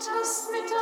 Just mit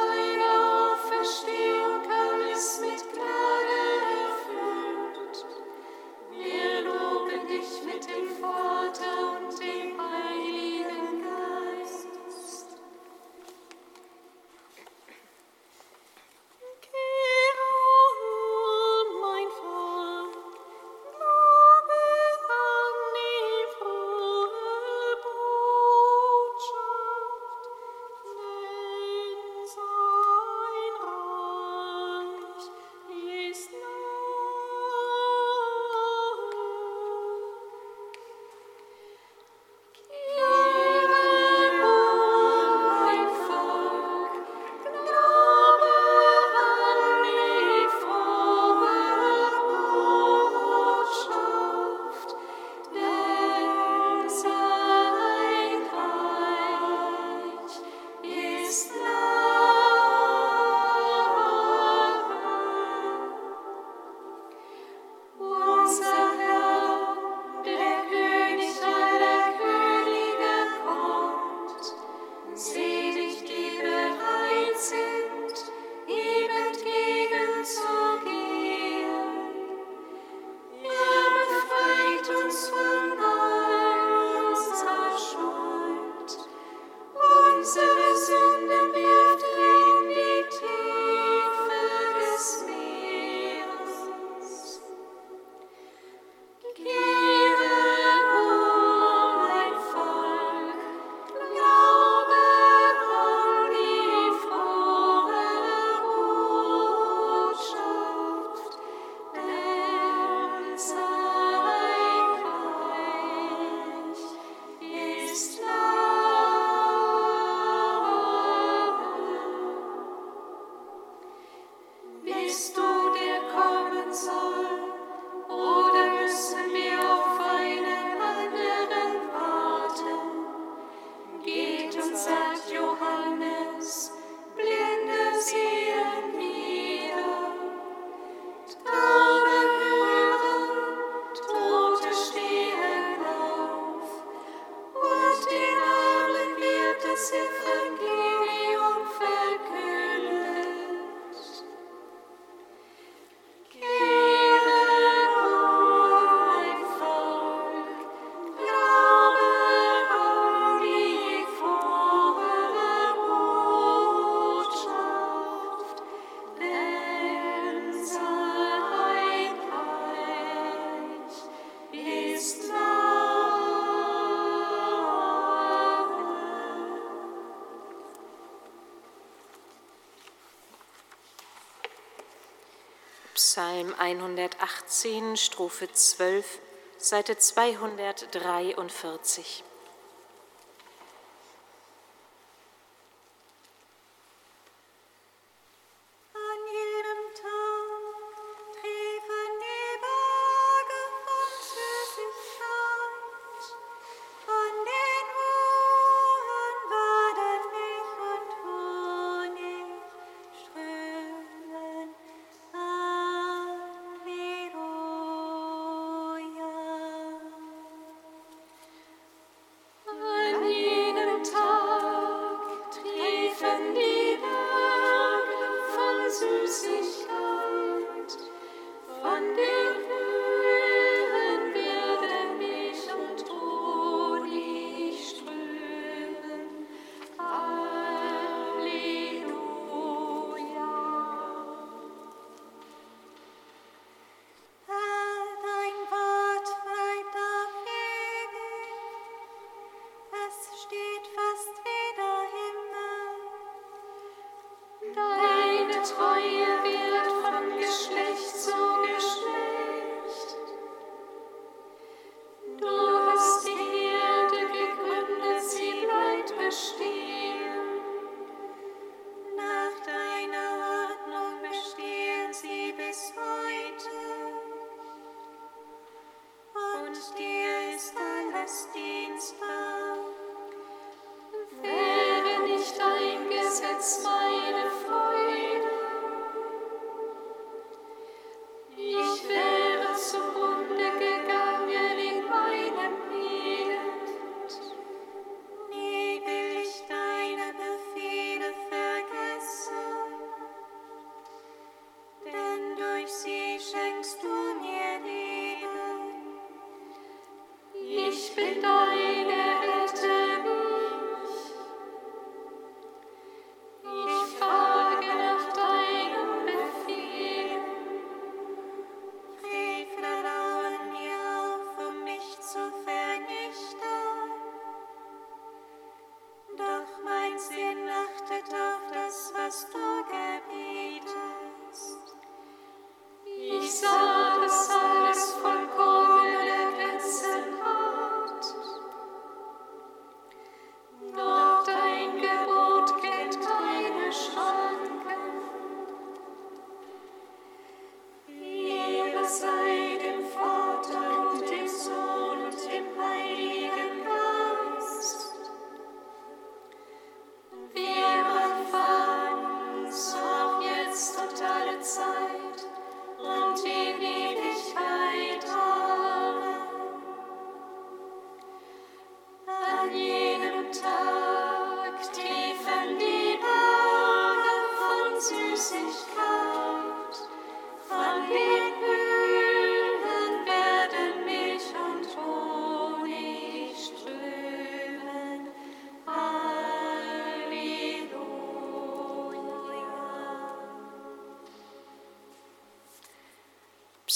Psalm 118, Strophe 12, Seite 243.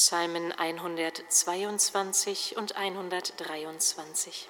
Psalmen 122 und 123.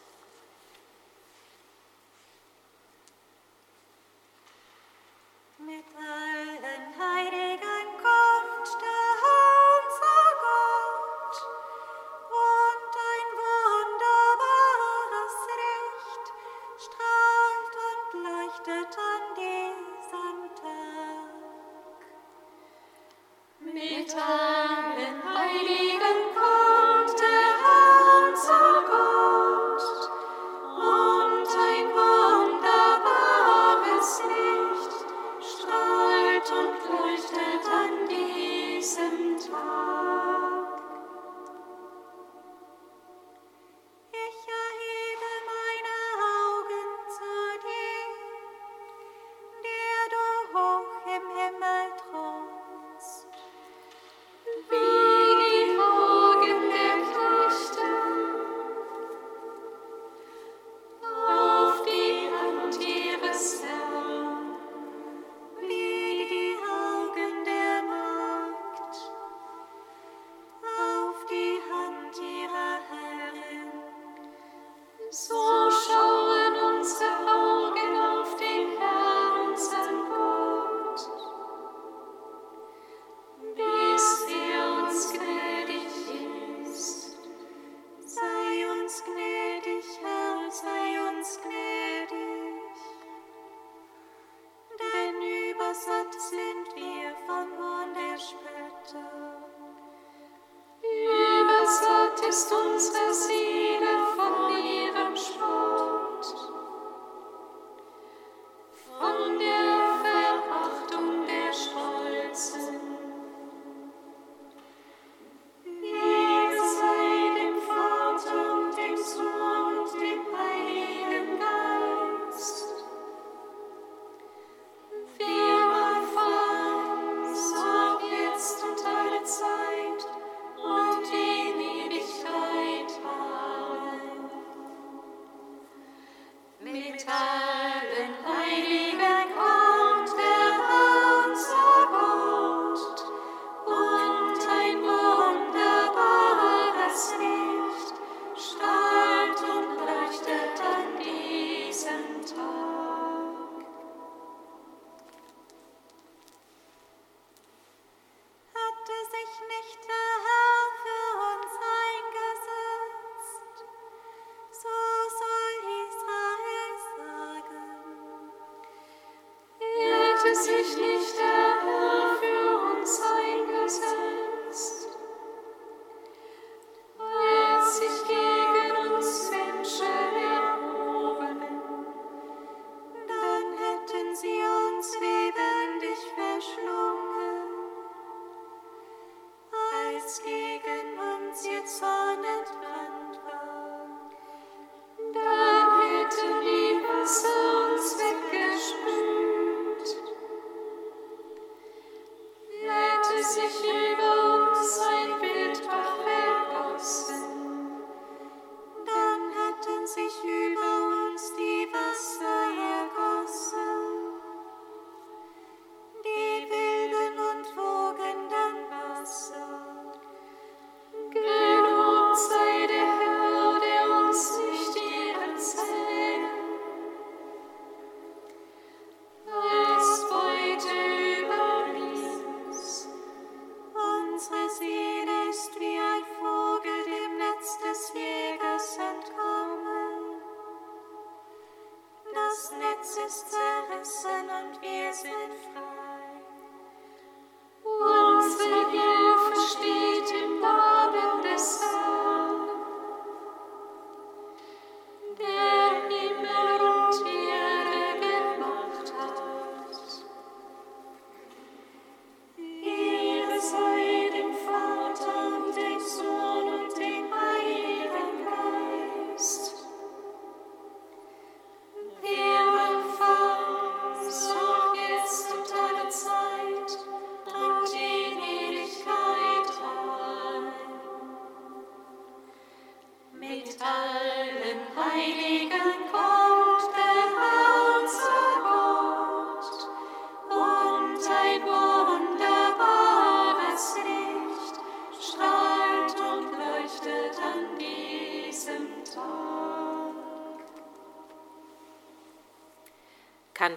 bist unsere Sieg.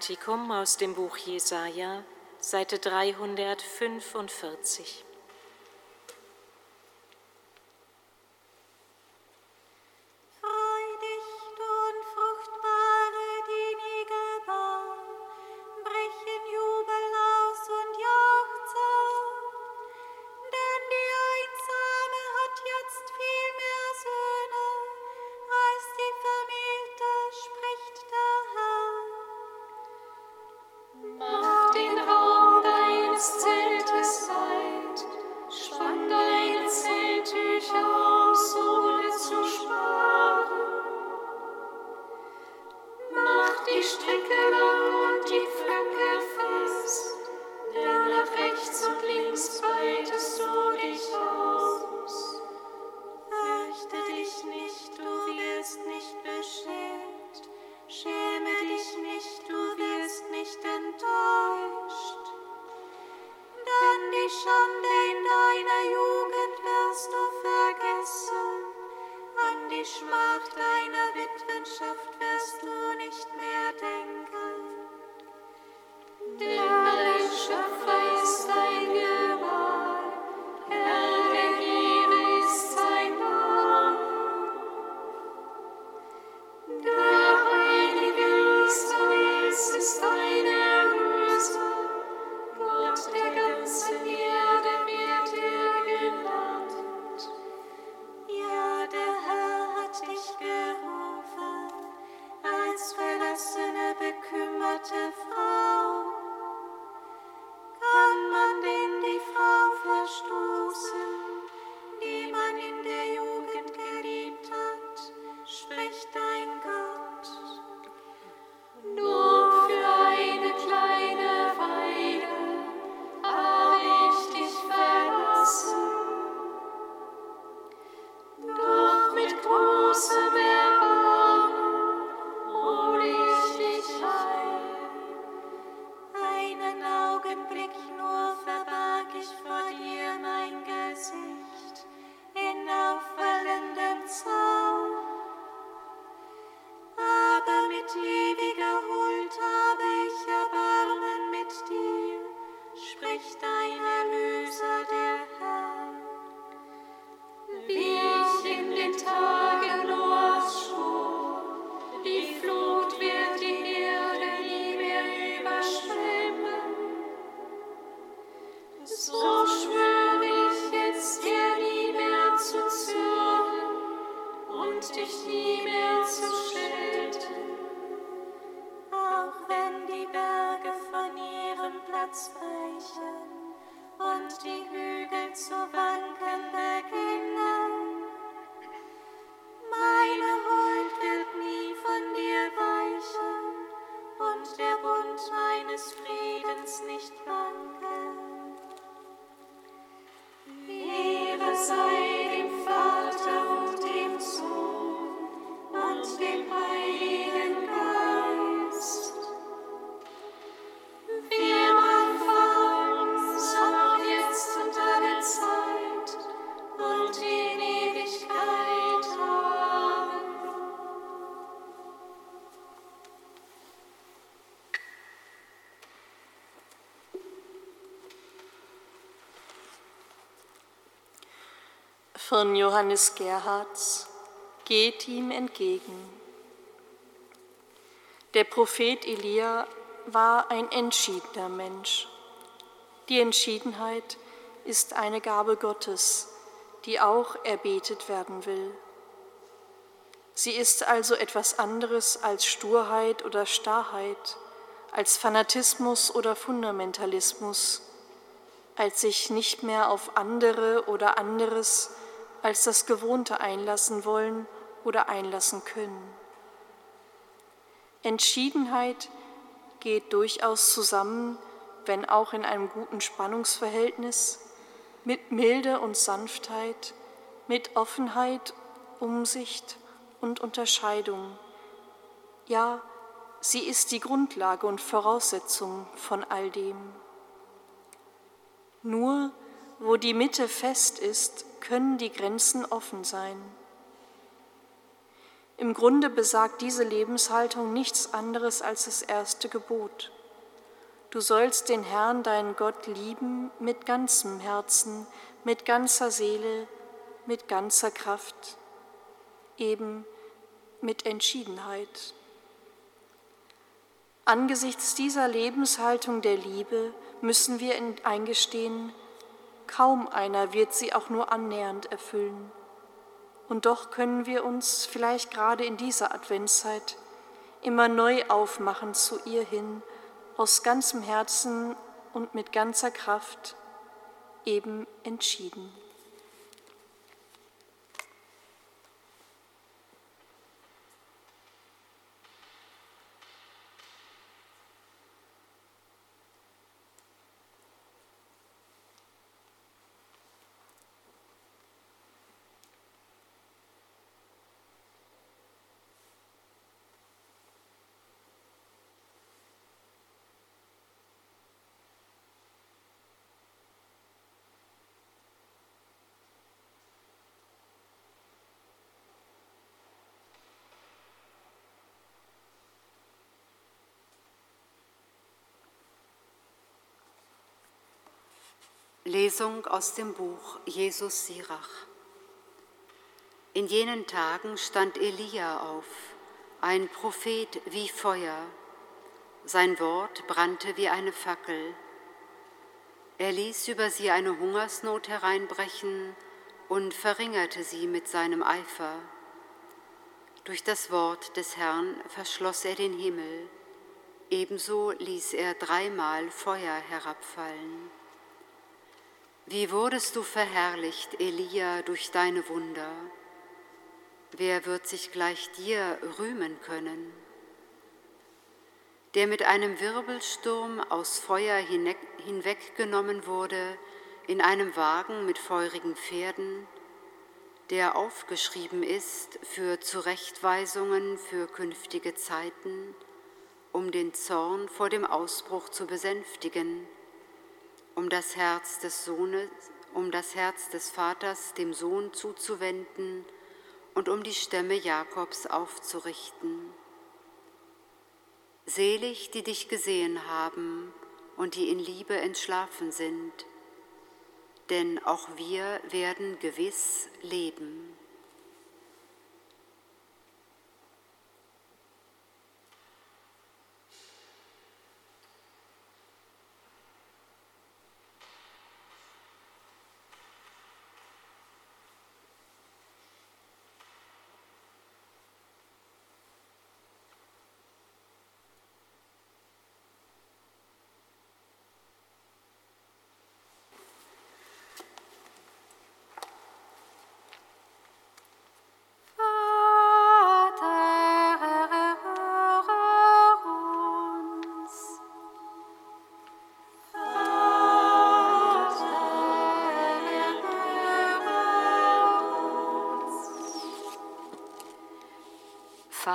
Kantikum aus dem Buch Jesaja, Seite 345. von Johannes Gerhards Geht ihm entgegen. Der Prophet Elia war ein entschiedener Mensch. Die Entschiedenheit ist eine Gabe Gottes, die auch erbetet werden will. Sie ist also etwas anderes als Sturheit oder Starrheit, als Fanatismus oder Fundamentalismus, als sich nicht mehr auf andere oder anderes als das Gewohnte einlassen wollen oder einlassen können. Entschiedenheit geht durchaus zusammen, wenn auch in einem guten Spannungsverhältnis, mit Milde und Sanftheit, mit Offenheit, Umsicht und Unterscheidung. Ja, sie ist die Grundlage und Voraussetzung von all dem. Nur wo die Mitte fest ist, können die Grenzen offen sein. Im Grunde besagt diese Lebenshaltung nichts anderes als das erste Gebot. Du sollst den Herrn, deinen Gott, lieben mit ganzem Herzen, mit ganzer Seele, mit ganzer Kraft, eben mit Entschiedenheit. Angesichts dieser Lebenshaltung der Liebe müssen wir eingestehen, kaum einer wird sie auch nur annähernd erfüllen. Und doch können wir uns vielleicht gerade in dieser Adventszeit immer neu aufmachen zu ihr hin, aus ganzem Herzen und mit ganzer Kraft, eben entschieden. Lesung aus dem Buch Jesus Sirach. In jenen Tagen stand Elia auf, ein Prophet wie Feuer. Sein Wort brannte wie eine Fackel. Er ließ über sie eine Hungersnot hereinbrechen und verringerte sie mit seinem Eifer. Durch das Wort des Herrn verschloss er den Himmel, ebenso ließ er dreimal Feuer herabfallen. Wie wurdest du verherrlicht, Elia, durch deine Wunder? Wer wird sich gleich dir rühmen können? Der mit einem Wirbelsturm aus Feuer hinweggenommen wurde, in einem Wagen mit feurigen Pferden, der aufgeschrieben ist für Zurechtweisungen für künftige Zeiten, um den Zorn vor dem Ausbruch zu besänftigen um das Herz des Sohnes, um das Herz des Vaters dem Sohn zuzuwenden und um die Stämme Jakobs aufzurichten. Selig, die dich gesehen haben und die in Liebe entschlafen sind, denn auch wir werden gewiss leben.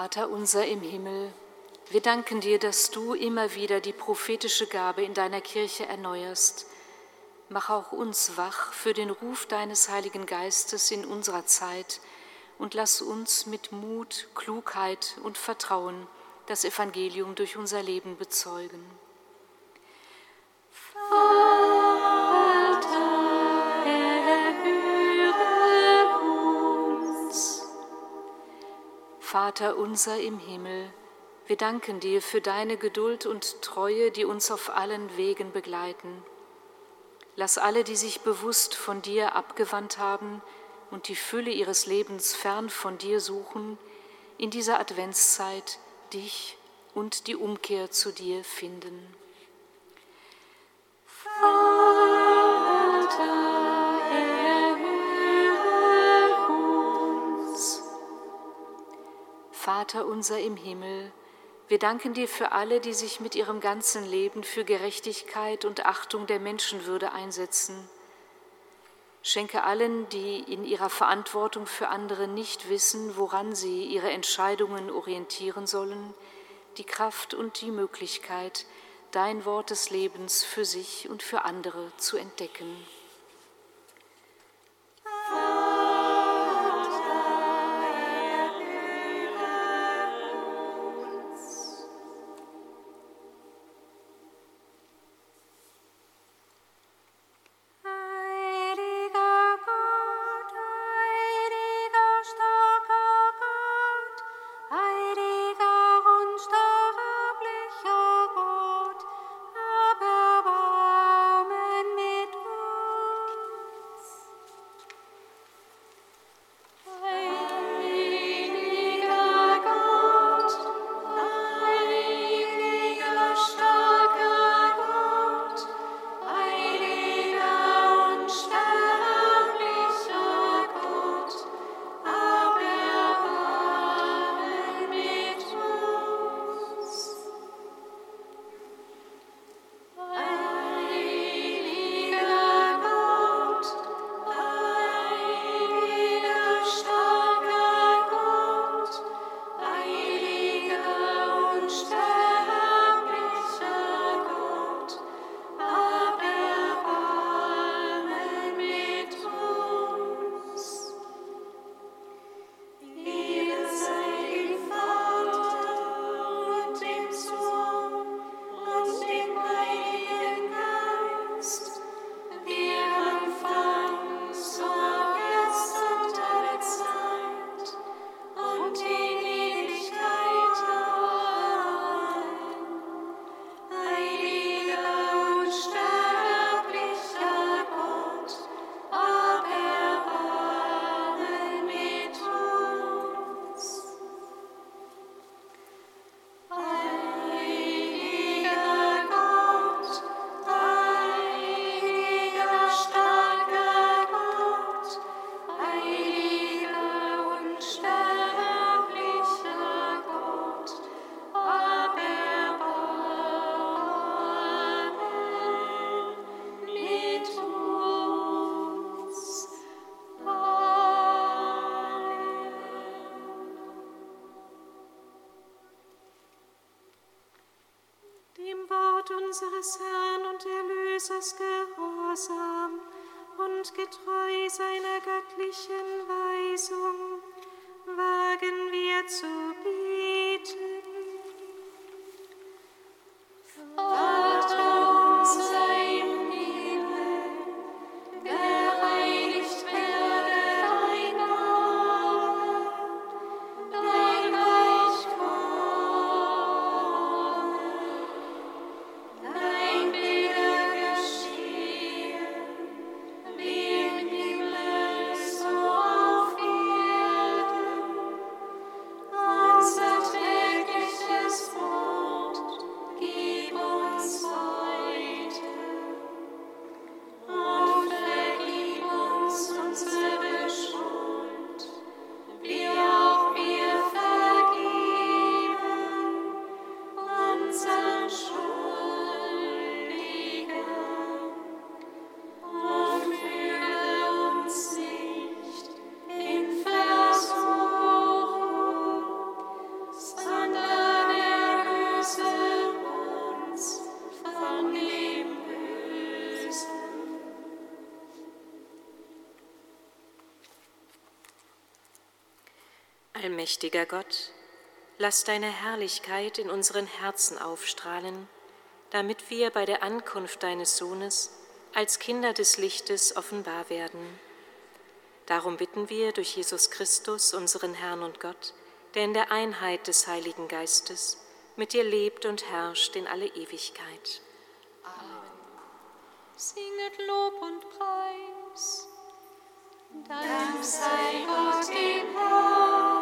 Vater unser im Himmel, wir danken dir, dass du immer wieder die prophetische Gabe in deiner Kirche erneuerst. Mach auch uns wach für den Ruf deines Heiligen Geistes in unserer Zeit und lass uns mit Mut, Klugheit und Vertrauen das Evangelium durch unser Leben bezeugen. Vater unser im Himmel, wir danken dir für deine Geduld und Treue, die uns auf allen Wegen begleiten. Lass alle, die sich bewusst von dir abgewandt haben und die Fülle ihres Lebens fern von dir suchen, in dieser Adventszeit dich und die Umkehr zu dir finden. Vater unser im Himmel, wir danken dir für alle, die sich mit ihrem ganzen Leben für Gerechtigkeit und Achtung der Menschenwürde einsetzen. Schenke allen, die in ihrer Verantwortung für andere nicht wissen, woran sie ihre Entscheidungen orientieren sollen, die Kraft und die Möglichkeit, dein Wort des Lebens für sich und für andere zu entdecken. Und Allmächtiger Gott, lass deine Herrlichkeit in unseren Herzen aufstrahlen, damit wir bei der Ankunft deines Sohnes als Kinder des Lichtes offenbar werden. Darum bitten wir durch Jesus Christus, unseren Herrn und Gott, der in der Einheit des Heiligen Geistes mit dir lebt und herrscht in alle Ewigkeit. Amen. Singet Lob und Preis. Dank sei Gott dem Herrn.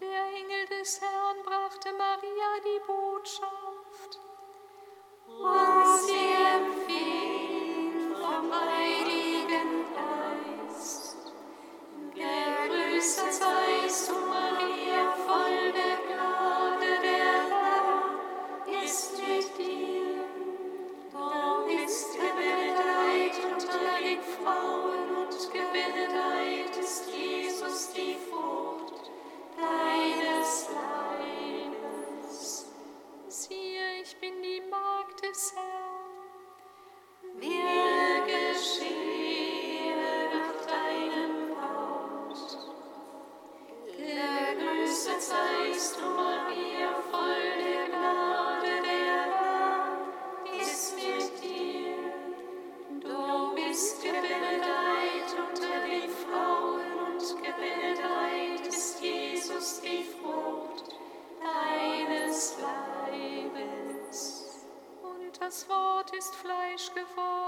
Der Engel des Herrn brachte Maria die Botschaft. Ist Fleisch geworden